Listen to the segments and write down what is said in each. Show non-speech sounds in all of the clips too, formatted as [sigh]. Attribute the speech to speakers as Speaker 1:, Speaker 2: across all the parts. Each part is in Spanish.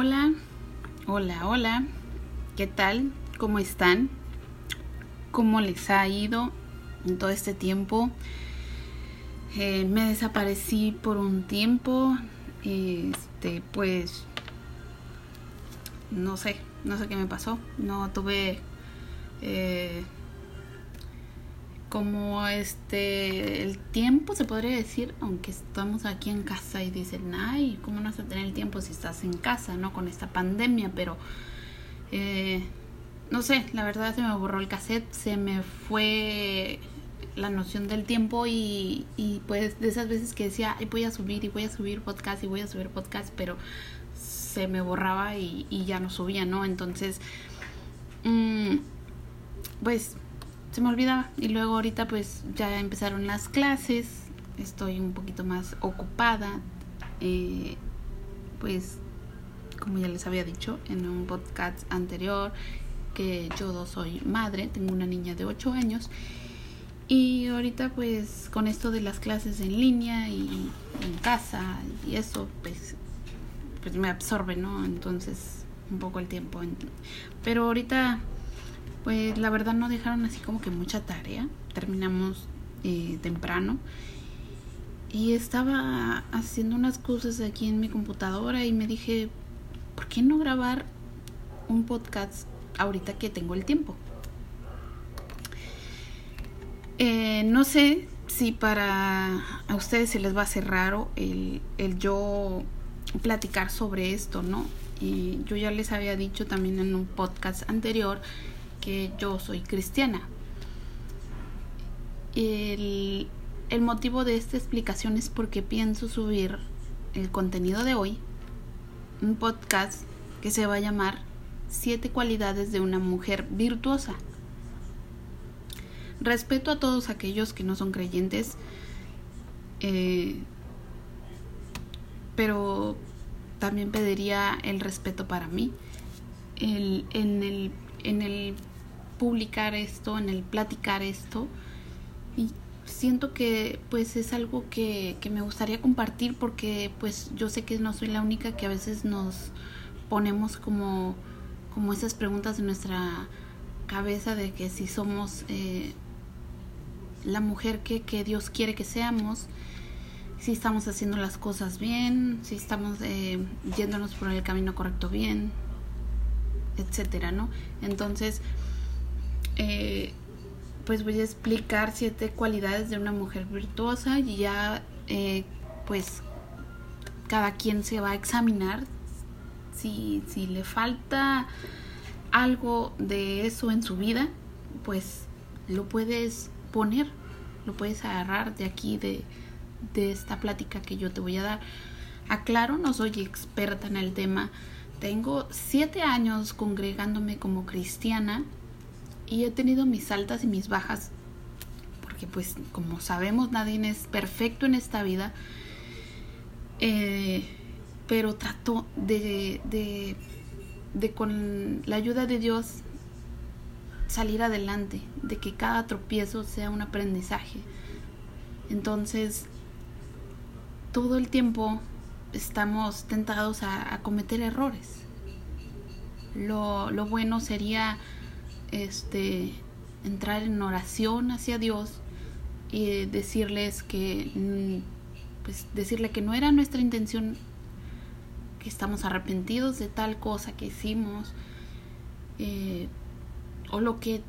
Speaker 1: Hola, hola, hola. ¿Qué tal? ¿Cómo están? ¿Cómo les ha ido en todo este tiempo? Eh, me desaparecí por un tiempo. Este, pues, no sé, no sé qué me pasó. No tuve eh, como este el tiempo se podría decir aunque estamos aquí en casa y dicen ay cómo no vas a tener el tiempo si estás en casa no con esta pandemia pero eh, no sé la verdad se me borró el cassette se me fue la noción del tiempo y, y pues de esas veces que decía ay voy a subir y voy a subir podcast y voy a subir podcast pero se me borraba y, y ya no subía no entonces mmm, pues se me olvidaba. Y luego ahorita pues ya empezaron las clases, estoy un poquito más ocupada. Eh, pues como ya les había dicho en un podcast anterior, que yo soy madre, tengo una niña de 8 años. Y ahorita pues con esto de las clases en línea y en casa y eso pues, pues me absorbe, ¿no? Entonces un poco el tiempo. Pero ahorita pues la verdad no dejaron así como que mucha tarea. Terminamos eh, temprano. Y estaba haciendo unas cosas aquí en mi computadora y me dije, ¿por qué no grabar un podcast ahorita que tengo el tiempo? Eh, no sé si para a ustedes se les va a hacer raro el, el yo platicar sobre esto, ¿no? Y yo ya les había dicho también en un podcast anterior yo soy cristiana. El, el motivo de esta explicación es porque pienso subir el contenido de hoy, un podcast que se va a llamar Siete cualidades de una mujer virtuosa. Respeto a todos aquellos que no son creyentes, eh, pero también pediría el respeto para mí. El, en, el, en el publicar esto, en el platicar esto. Y siento que pues es algo que, que me gustaría compartir porque pues yo sé que no soy la única que a veces nos ponemos como, como esas preguntas en nuestra cabeza de que si somos eh, la mujer que, que, Dios quiere que seamos, si estamos haciendo las cosas bien, si estamos eh, yéndonos por el camino correcto bien, etcétera, ¿no? Entonces, eh, pues voy a explicar siete cualidades de una mujer virtuosa y ya eh, pues cada quien se va a examinar si, si le falta algo de eso en su vida, pues lo puedes poner, lo puedes agarrar de aquí, de, de esta plática que yo te voy a dar. Aclaro, no soy experta en el tema. Tengo siete años congregándome como cristiana y he tenido mis altas y mis bajas, porque pues como sabemos nadie es perfecto en esta vida, eh, pero trato de, de, con la ayuda de Dios salir adelante, de que cada tropiezo sea un aprendizaje. Entonces, todo el tiempo estamos tentados a, a cometer errores. Lo, lo bueno sería este, entrar en oración hacia Dios y decirles que, mm, pues decirle que no era nuestra intención, que estamos arrepentidos de tal cosa que hicimos, eh, o lo que,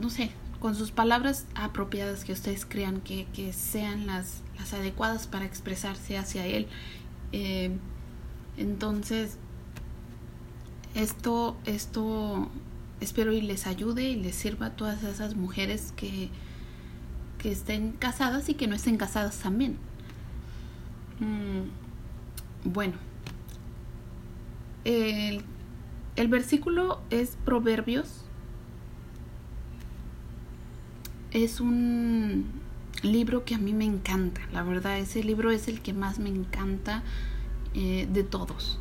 Speaker 1: no sé, con sus palabras apropiadas que ustedes crean que, que sean las, las, adecuadas para expresarse hacia Él. Eh, entonces, esto, esto espero y les ayude y les sirva a todas esas mujeres que, que estén casadas y que no estén casadas también. Mm, bueno, el, el versículo es Proverbios. Es un libro que a mí me encanta, la verdad, ese libro es el que más me encanta eh, de todos.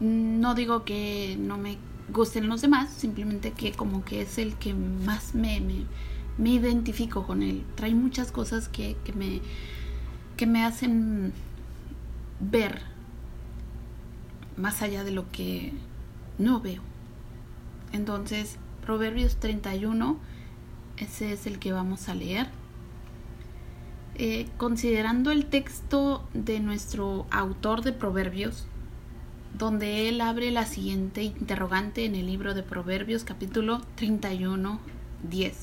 Speaker 1: No digo que no me gusten los demás, simplemente que como que es el que más me, me, identifico con él. Trae muchas cosas que, que, me, que me hacen ver más allá de lo que no veo. Entonces, Proverbios 31, ese es el que vamos a leer. Eh, considerando el texto de nuestro autor de Proverbios, donde él abre la siguiente interrogante en el libro de Proverbios capítulo 31, 10.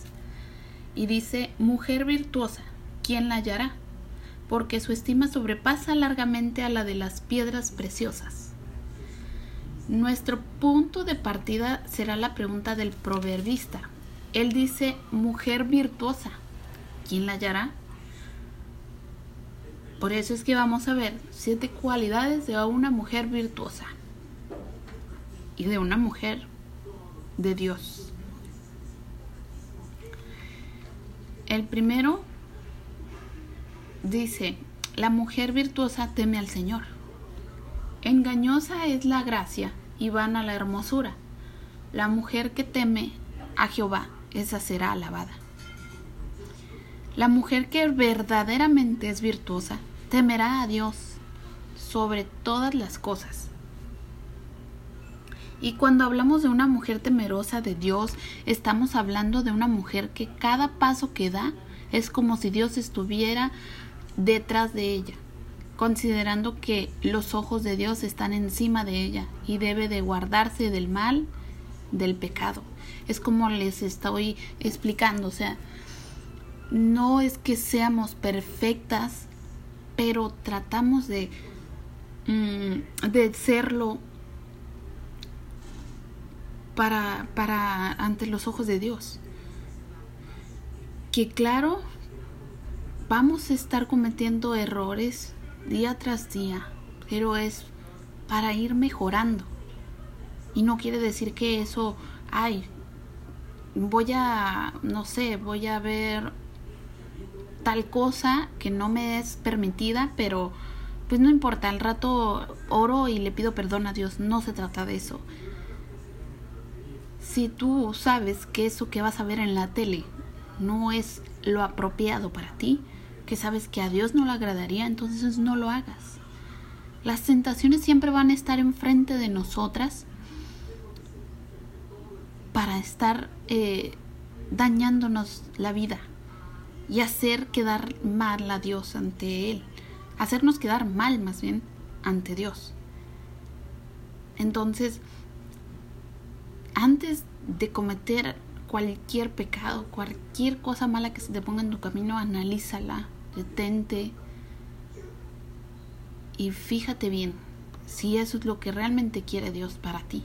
Speaker 1: Y dice, mujer virtuosa, ¿quién la hallará? Porque su estima sobrepasa largamente a la de las piedras preciosas. Nuestro punto de partida será la pregunta del proverbista. Él dice, mujer virtuosa, ¿quién la hallará? Por eso es que vamos a ver siete cualidades de una mujer virtuosa y de una mujer de Dios. El primero dice, la mujer virtuosa teme al Señor. Engañosa es la gracia y vana la hermosura. La mujer que teme a Jehová, esa será alabada. La mujer que verdaderamente es virtuosa temerá a Dios sobre todas las cosas. Y cuando hablamos de una mujer temerosa de Dios, estamos hablando de una mujer que cada paso que da es como si Dios estuviera detrás de ella, considerando que los ojos de Dios están encima de ella y debe de guardarse del mal, del pecado. Es como les estoy explicando, o sea, no es que seamos perfectas, pero tratamos de, mm, de serlo para, para ante los ojos de Dios. Que claro, vamos a estar cometiendo errores día tras día, pero es para ir mejorando. Y no quiere decir que eso, ay, voy a, no sé, voy a ver tal cosa que no me es permitida, pero pues no importa, al rato oro y le pido perdón a Dios, no se trata de eso. Si tú sabes que eso que vas a ver en la tele no es lo apropiado para ti, que sabes que a Dios no le agradaría, entonces no lo hagas. Las tentaciones siempre van a estar enfrente de nosotras para estar eh, dañándonos la vida y hacer quedar mal a Dios ante Él, hacernos quedar mal más bien ante Dios. Entonces, antes de cometer cualquier pecado, cualquier cosa mala que se te ponga en tu camino, analízala, detente y fíjate bien si eso es lo que realmente quiere Dios para ti.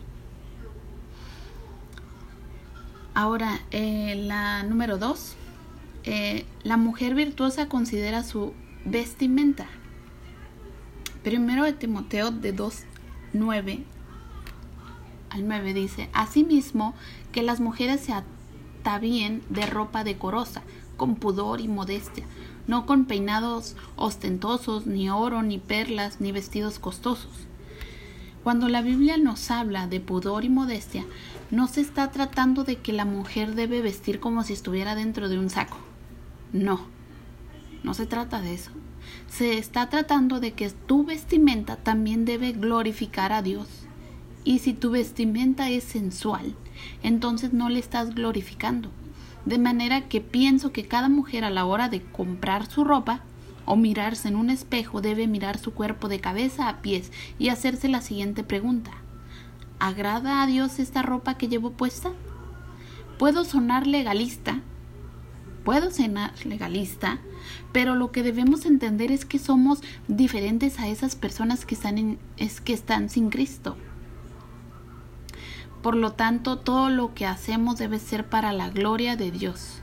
Speaker 1: Ahora, eh, la número dos eh, la mujer virtuosa considera su vestimenta. Primero de Timoteo de 2, 9 al 9 dice, Asimismo, que las mujeres se atavíen de ropa decorosa, con pudor y modestia, no con peinados ostentosos, ni oro, ni perlas, ni vestidos costosos. Cuando la Biblia nos habla de pudor y modestia, no se está tratando de que la mujer debe vestir como si estuviera dentro de un saco. No, no se trata de eso. Se está tratando de que tu vestimenta también debe glorificar a Dios. Y si tu vestimenta es sensual, entonces no le estás glorificando. De manera que pienso que cada mujer a la hora de comprar su ropa o mirarse en un espejo debe mirar su cuerpo de cabeza a pies y hacerse la siguiente pregunta. ¿Agrada a Dios esta ropa que llevo puesta? Puedo sonar legalista, puedo cenar legalista, pero lo que debemos entender es que somos diferentes a esas personas que están, es que están sin Cristo. Por lo tanto, todo lo que hacemos debe ser para la gloria de Dios.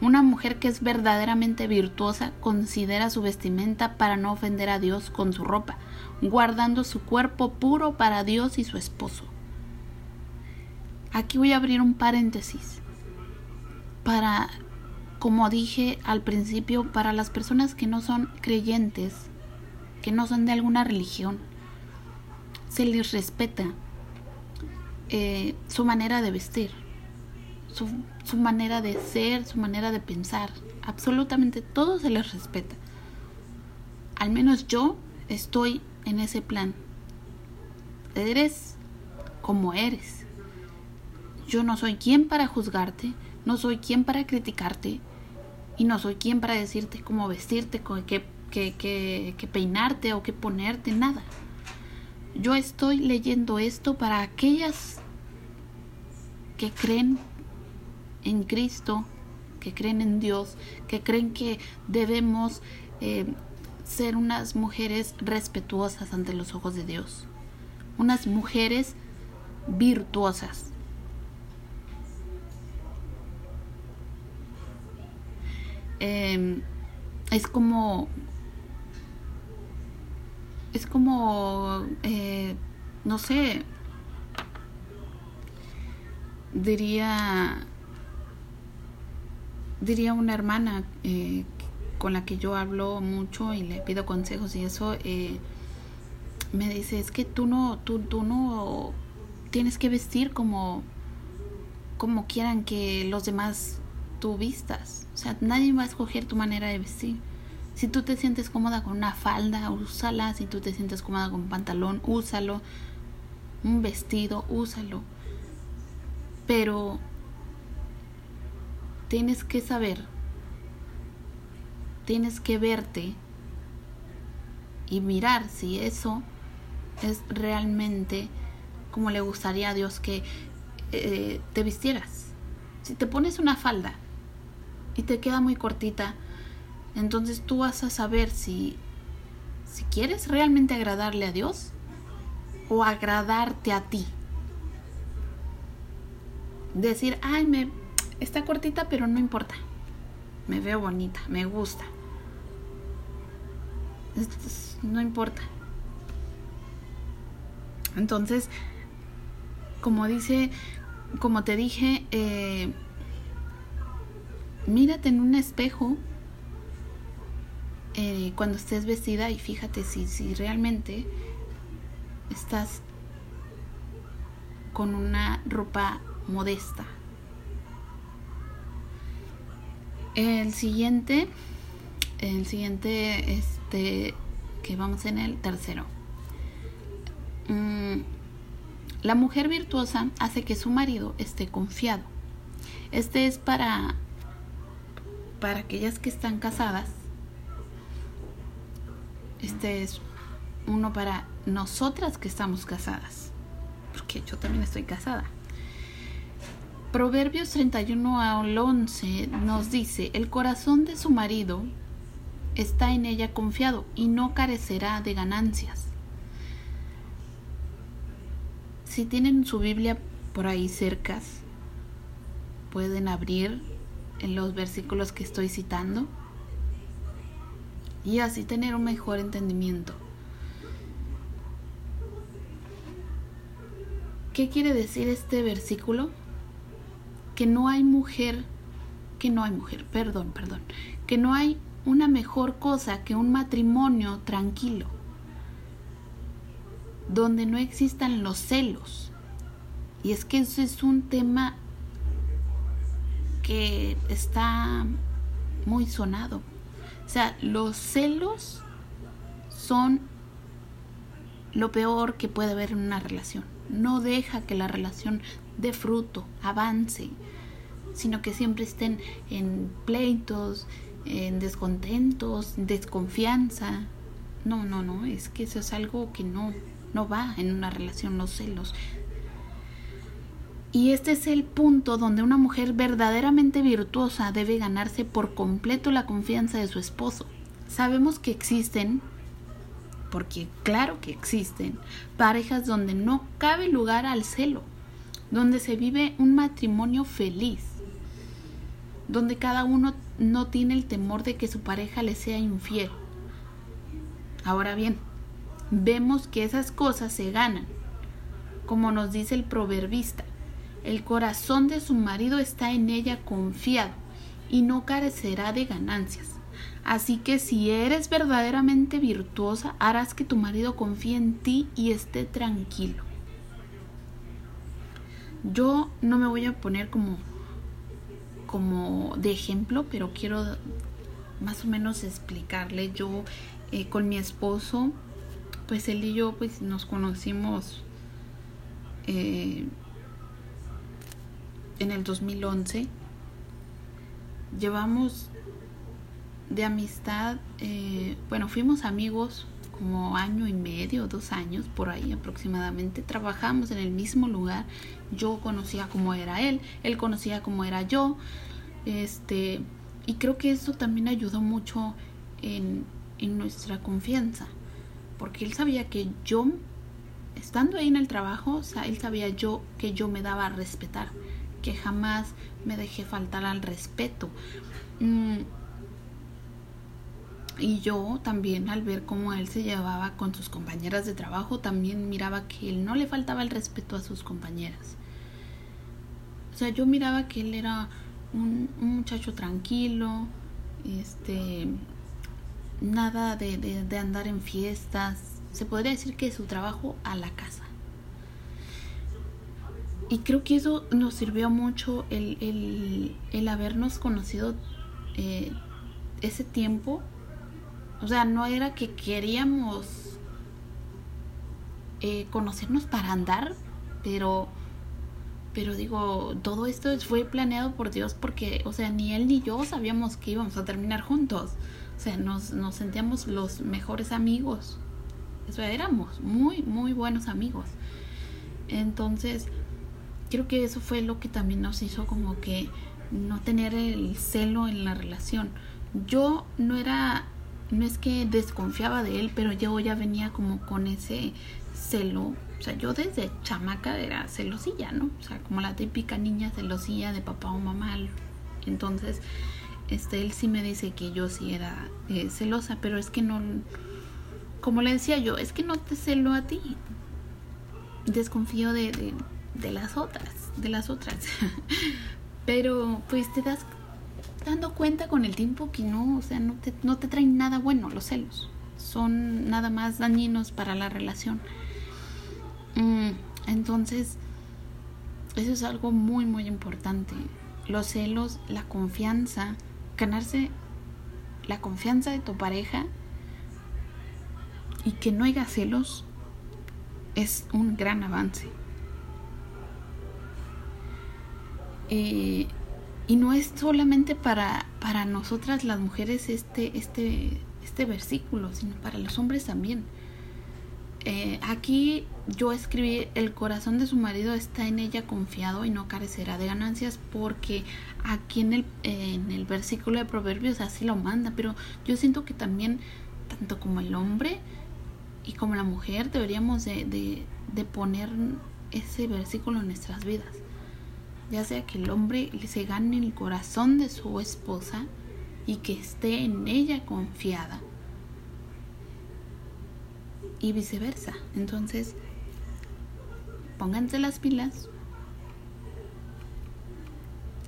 Speaker 1: Una mujer que es verdaderamente virtuosa considera su vestimenta para no ofender a Dios con su ropa, guardando su cuerpo puro para Dios y su esposo. Aquí voy a abrir un paréntesis para, como dije al principio, para las personas que no son creyentes, que no son de alguna religión, se les respeta eh, su manera de vestir, su, su manera de ser, su manera de pensar, absolutamente todo se les respeta. al menos yo estoy en ese plan. Eres como eres. Yo no soy quien para juzgarte, no soy quien para criticarte y no soy quien para decirte cómo vestirte, qué, qué peinarte o qué ponerte, nada. Yo estoy leyendo esto para aquellas que creen en Cristo, que creen en Dios, que creen que debemos eh, ser unas mujeres respetuosas ante los ojos de Dios, unas mujeres virtuosas. Em, es como es como eh, no sé diría diría una hermana eh, con la que yo hablo mucho y le pido consejos y eso eh, me dice es que tú no tú, tú no tienes que vestir como como quieran que los demás tú vistas. O sea nadie va a escoger tu manera de vestir. Si tú te sientes cómoda con una falda úsala. Si tú te sientes cómoda con un pantalón úsalo. Un vestido úsalo. Pero tienes que saber, tienes que verte y mirar si eso es realmente como le gustaría a Dios que eh, te vistieras. Si te pones una falda y te queda muy cortita, entonces tú vas a saber si, si quieres realmente agradarle a Dios o agradarte a ti decir, ay, me está cortita, pero no importa. Me veo bonita, me gusta. No importa. Entonces, como dice, como te dije, eh, mírate en un espejo eh, cuando estés vestida y fíjate si, si realmente estás con una ropa modesta. El siguiente, el siguiente, este, que vamos en el tercero. Mm, la mujer virtuosa hace que su marido esté confiado. Este es para, para aquellas que están casadas. Este es uno para nosotras que estamos casadas. Porque yo también estoy casada. Proverbios 31 al 11 nos dice, el corazón de su marido está en ella confiado y no carecerá de ganancias. Si tienen su Biblia por ahí cercas, pueden abrir en los versículos que estoy citando y así tener un mejor entendimiento. ¿Qué quiere decir este versículo? que no hay mujer, que no hay mujer, perdón, perdón, que no hay una mejor cosa que un matrimonio tranquilo, donde no existan los celos. Y es que ese es un tema que está muy sonado. O sea, los celos son lo peor que puede haber en una relación. No deja que la relación dé fruto, avance sino que siempre estén en pleitos, en descontentos, desconfianza. No, no, no, es que eso es algo que no, no va en una relación, los celos. Y este es el punto donde una mujer verdaderamente virtuosa debe ganarse por completo la confianza de su esposo. Sabemos que existen, porque claro que existen, parejas donde no cabe lugar al celo, donde se vive un matrimonio feliz, donde cada uno no tiene el temor de que su pareja le sea infiel. Ahora bien, vemos que esas cosas se ganan, como nos dice el proverbista. El corazón de su marido está en ella confiado y no carecerá de ganancias. Así que si eres verdaderamente virtuosa, harás que tu marido confíe en ti y esté tranquilo. Yo no me voy a poner como como de ejemplo, pero quiero más o menos explicarle. Yo eh, con mi esposo, pues él y yo pues nos conocimos eh, en el 2011. Llevamos de amistad, eh, bueno, fuimos amigos como año y medio, dos años por ahí aproximadamente. Trabajamos en el mismo lugar. Yo conocía cómo era él, él conocía cómo era yo. Este, y creo que eso también ayudó mucho en, en nuestra confianza. Porque él sabía que yo, estando ahí en el trabajo, él sabía yo que yo me daba a respetar, que jamás me dejé faltar al respeto. Mm, y yo también al ver cómo él se llevaba con sus compañeras de trabajo, también miraba que él no le faltaba el respeto a sus compañeras. O sea, yo miraba que él era un, muchacho tranquilo, este, nada de, de, andar en fiestas. Se podría decir que su trabajo a la casa. Y creo que eso nos sirvió mucho el, el, el habernos conocido eh, ese tiempo o sea, no era que queríamos eh, conocernos para andar, pero, pero digo, todo esto fue planeado por Dios porque, o sea, ni él ni yo sabíamos que íbamos a terminar juntos. O sea, nos, nos sentíamos los mejores amigos. Eso éramos, muy, muy buenos amigos. Entonces, creo que eso fue lo que también nos hizo como que no tener el celo en la relación. Yo no era no es que desconfiaba de él, pero yo ya venía como con ese celo. O sea, yo desde chamaca era celosilla, ¿no? O sea, como la típica niña celosilla de papá o mamá. Entonces, este, él sí me dice que yo sí era eh, celosa, pero es que no, como le decía yo, es que no te celo a ti. Desconfío de, de, de las otras, de las otras. [laughs] pero pues te das dando cuenta con el tiempo que no, o sea, no te, no te traen nada bueno los celos. Son nada más dañinos para la relación. Mm, entonces, eso es algo muy, muy importante. Los celos, la confianza, ganarse la confianza de tu pareja y que no haya celos es un gran avance. Eh, y no es solamente para, para nosotras las mujeres este, este, este versículo, sino para los hombres también. Eh, aquí yo escribí, el corazón de su marido está en ella confiado y no carecerá de ganancias porque aquí en el, en el versículo de Proverbios así lo manda, pero yo siento que también, tanto como el hombre y como la mujer, deberíamos de, de, de poner ese versículo en nuestras vidas ya sea que el hombre se gane el corazón de su esposa y que esté en ella confiada y viceversa. Entonces, pónganse las pilas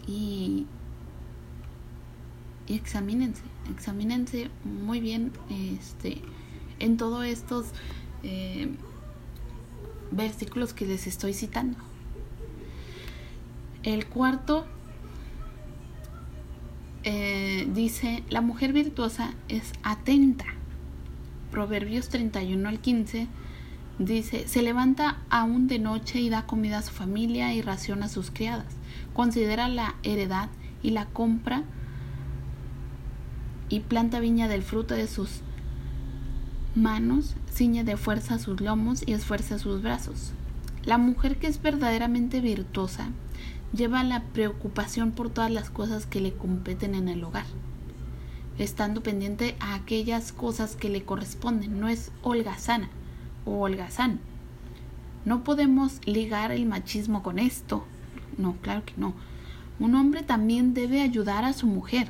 Speaker 1: y, examínense, examínense muy bien este, en todos estos eh, versículos que les estoy citando. El cuarto eh, dice, la mujer virtuosa es atenta. Proverbios 31 al 15 dice, se levanta aún de noche y da comida a su familia y raciona a sus criadas. Considera la heredad y la compra y planta viña del fruto de sus manos, ciñe de fuerza sus lomos y esfuerza sus brazos. La mujer que es verdaderamente virtuosa lleva la preocupación por todas las cosas que le competen en el hogar, estando pendiente a aquellas cosas que le corresponden. No es holgazana o holgazán. No podemos ligar el machismo con esto. No, claro que no. Un hombre también debe ayudar a su mujer.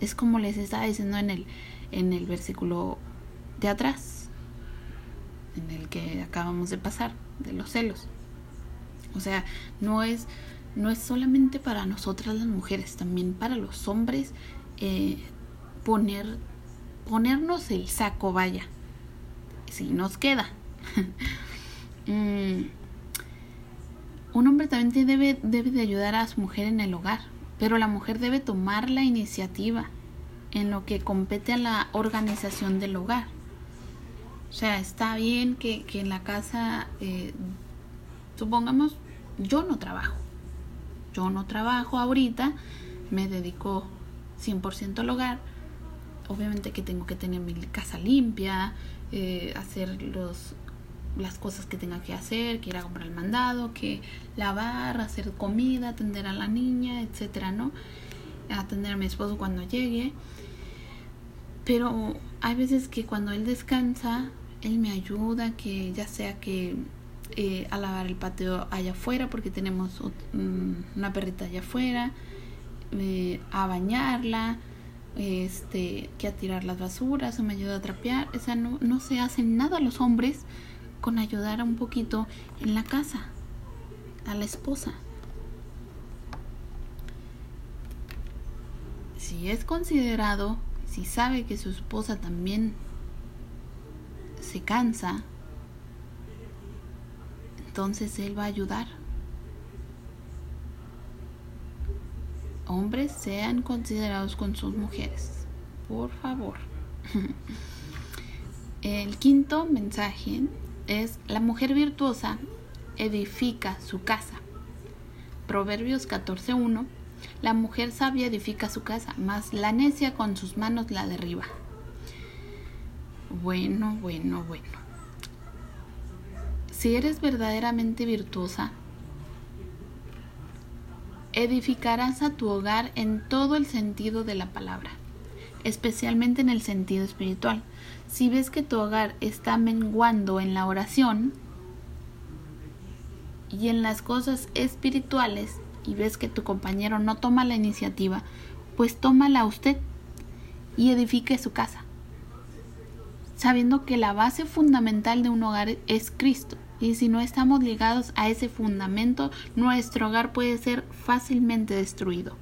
Speaker 1: Es como les estaba diciendo en el, en el versículo de atrás, en el que acabamos de pasar, de los celos. O sea, no es, no es solamente para nosotras las mujeres, también para los hombres eh, poner, ponernos el saco, vaya. Si nos queda. [laughs] Mm, un hombre también debe, debe de ayudar a su mujer en el hogar, pero la mujer debe tomar la iniciativa. en lo que compete a la organización del hogar. O sea, está bien que, en la casa, eh, supongamos, yo no trabajo. Yo no trabajo ahorita, me dedico 100% al hogar. Obviamente que tengo que tener mi casa limpia, eh, hacer los, las cosas que tenga que hacer, que ir a comprar el mandado, que lavar, hacer comida, atender a la niña, etcétera, ¿no? Atender a mi esposo cuando llegue. Pero hay veces que cuando él descansa, él me ayuda, que ya sea que eh, a lavar el patio allá afuera, porque tenemos mm, una perrita allá afuera, eh, a bañarla, este, que a tirar las basuras, o me ayuda a trapear. O sea, no, no se hacen nada los hombres con ayudar un poquito en la casa a la esposa. Si es considerado si sabe que su esposa también se cansa, entonces él va a ayudar. Hombres sean considerados con sus mujeres, por favor. [laughs] El quinto mensaje es la mujer virtuosa edifica su casa. Proverbios 14.1 la mujer sabia edifica su casa, mas la necia con sus manos la derriba. Bueno, bueno, bueno. Si eres verdaderamente virtuosa, edificarás a tu hogar en todo el sentido de la palabra, especialmente en el sentido espiritual. Si ves que tu hogar está menguando en la oración y en las cosas espirituales, y ves que tu compañero no toma la iniciativa, pues tómala usted y edifique su casa, sabiendo que la base fundamental de un hogar es Cristo. Y si no estamos ligados a ese fundamento, nuestro hogar puede ser fácilmente destruido.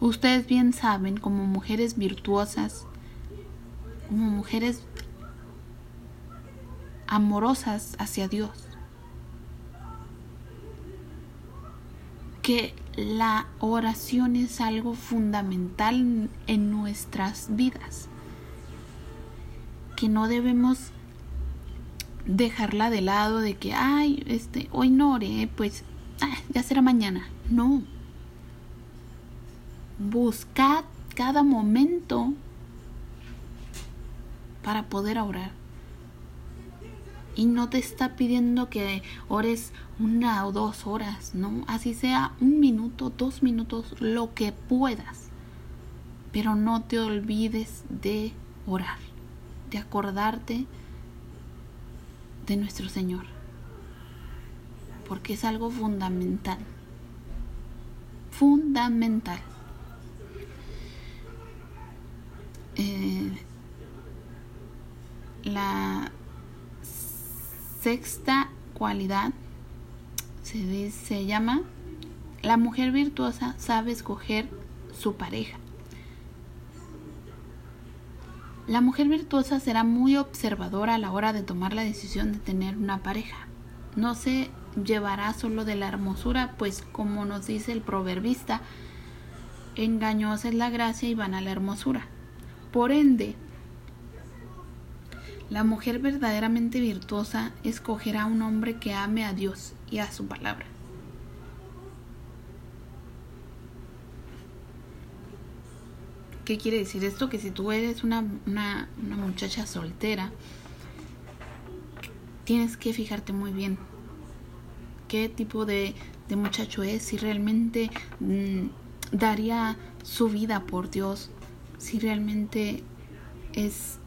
Speaker 1: Ustedes bien saben, como mujeres virtuosas, como mujeres amorosas hacia Dios, que la oración es algo fundamental en nuestras vidas, que no debemos dejarla de lado de que, ay, este, hoy no oré, pues ah, ya será mañana. No. Buscad cada momento para poder orar y no te está pidiendo que ores una o dos horas, ¿no? Así sea un minuto, dos minutos, lo que puedas. Pero no te olvides de orar, de acordarte de nuestro Señor. Porque es algo fundamental. Fundamental. Eh, la sexta cualidad se, se llama la mujer virtuosa sabe escoger su pareja. La mujer virtuosa será muy observadora a la hora de tomar la decisión de tener una pareja. No se llevará solo de la hermosura, pues como nos dice el proverbista, engañosa es la gracia y van a la hermosura. Por ende, la mujer verdaderamente virtuosa escogerá un hombre que ame a Dios y a su palabra. ¿Qué quiere decir esto? Que si tú eres una, muchacha soltera, tienes que fijarte muy bien qué tipo de, muchacho es, si realmente mm, daría su vida por Dios, si realmente es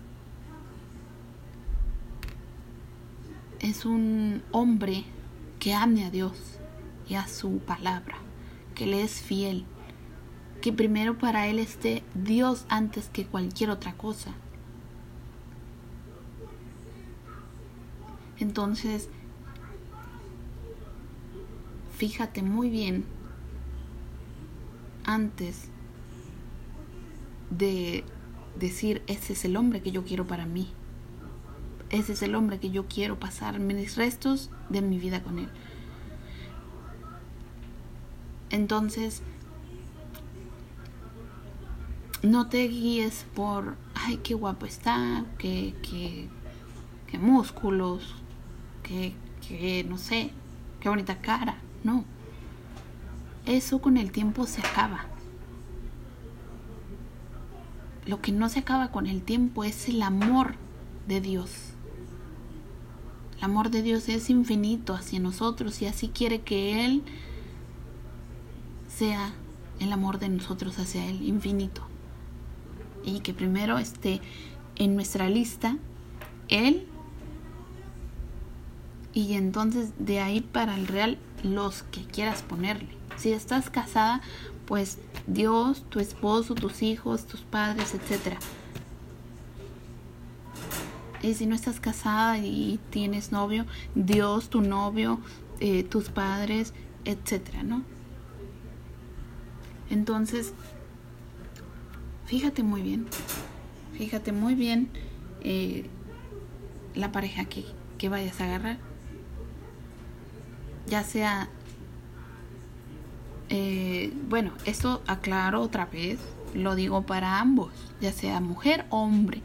Speaker 1: es un hombre que ame a Dios y a su palabra, que le es fiel, que primero para él esté Dios antes que cualquier otra cosa. Entonces, fíjate muy bien antes de decir, ese es el hombre que yo quiero para mí ese es el hombre que yo quiero pasar mis restos de mi vida con él. Entonces, no te guíes por, ay, qué guapo está, qué, qué, qué músculos, qué, qué, no sé, qué bonita cara. No. Eso con el tiempo se acaba. Lo que no se acaba con el tiempo es el amor de Dios. El amor de Dios es infinito hacia nosotros y así quiere que Él sea el amor de nosotros hacia Él, infinito. Y que primero esté en nuestra lista Él y entonces de ahí para el real los que quieras ponerle. Si estás casada, pues Dios, tu esposo, tus hijos, tus padres, etcétera. Y si no estás casada y tienes novio, Dios, tu novio, eh, tus padres, etcétera, ¿no? Entonces, fíjate muy bien, fíjate muy bien eh, la pareja que, que vayas a agarrar. Ya sea, eh, bueno, esto aclaro otra vez, lo digo para ambos, ya sea mujer o hombre.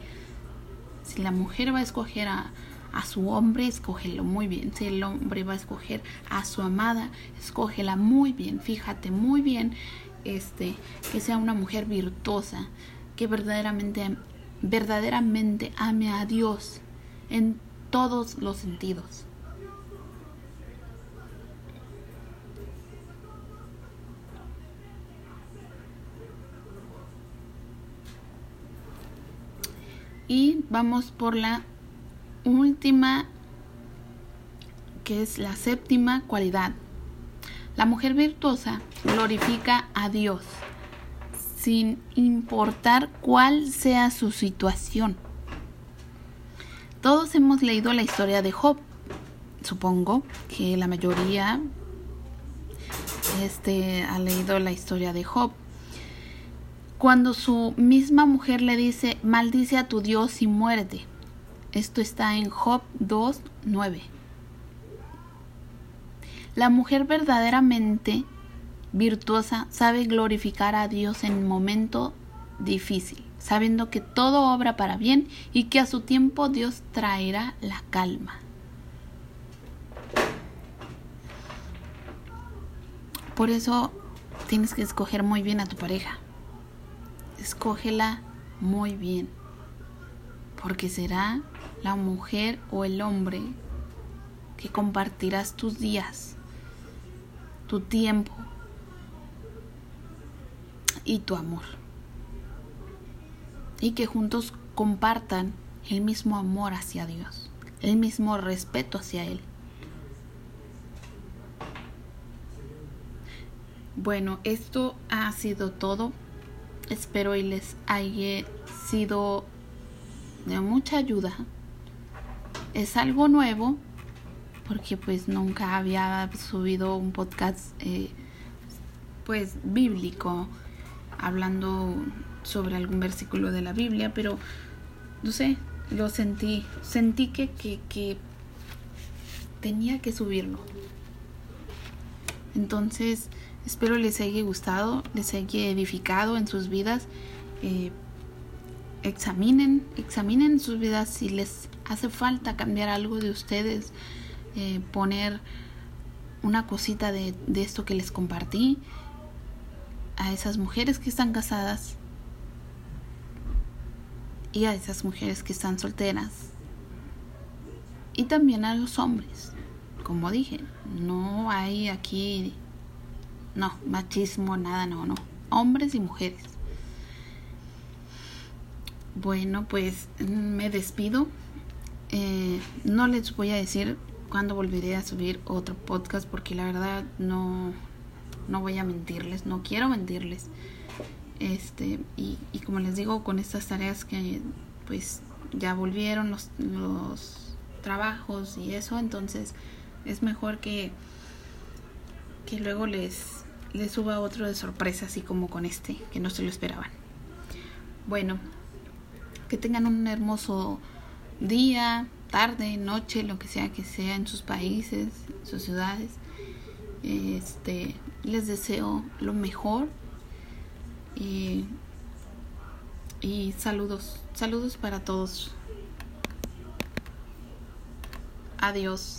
Speaker 1: Si la mujer va a escoger a, a su hombre, escógelo muy bien. Si el hombre va a escoger a su amada, escógela muy bien. Fíjate muy bien este, que sea una mujer virtuosa, que verdaderamente, verdaderamente ame a Dios en todos los sentidos. Y vamos por la última, que es la séptima cualidad. La mujer virtuosa glorifica a Dios sin importar cuál sea su situación. Todos hemos leído la historia de Job. Supongo que la mayoría este, ha leído la historia de Job. Cuando su misma mujer le dice, maldice a tu Dios y muérete. Esto está en Job 2.9. La mujer verdaderamente virtuosa sabe glorificar a Dios en momento difícil, sabiendo que todo obra para bien y que a su tiempo Dios traerá la calma. Por eso tienes que escoger muy bien a tu pareja. Escógela muy bien, porque será la mujer o el hombre que compartirás tus días tu tiempo y tu amor. Y que juntos compartan el mismo amor hacia Dios, el mismo respeto hacia Él. Bueno, esto ha sido todo. Espero y les haya sido de mucha ayuda. Es algo nuevo, porque pues nunca había subido un podcast eh, pues bíblico hablando sobre algún versículo de la Biblia, pero no sé, lo sentí, sentí que, que, tenía que subirlo. Entonces, espero les haya gustado, les haya edificado en sus vidas. Eh, examinen, examinen sus vidas si les hace falta cambiar algo de ustedes, eh, poner una cosita de, esto que les compartí a esas mujeres que están casadas y a esas mujeres que están solteras y también a los hombres. Como dije, no hay aquí, no, machismo, nada, no, no. Hombres y mujeres. Bueno, pues me despido. Eh, no les voy a decir cuándo volveré a subir otro podcast porque la verdad no, no voy a mentirles, no quiero mentirles. Este, y, como les digo, con estas tareas que pues ya volvieron los, los trabajos y eso, entonces es mejor que, que luego les, les suba otro de sorpresa, así como con este, que no se lo esperaban. Bueno, que tengan un hermoso día, tarde, noche, lo que sea que sea en sus países, sus ciudades. Este, les deseo lo mejor y Y saludos, saludos para todos. Adiós.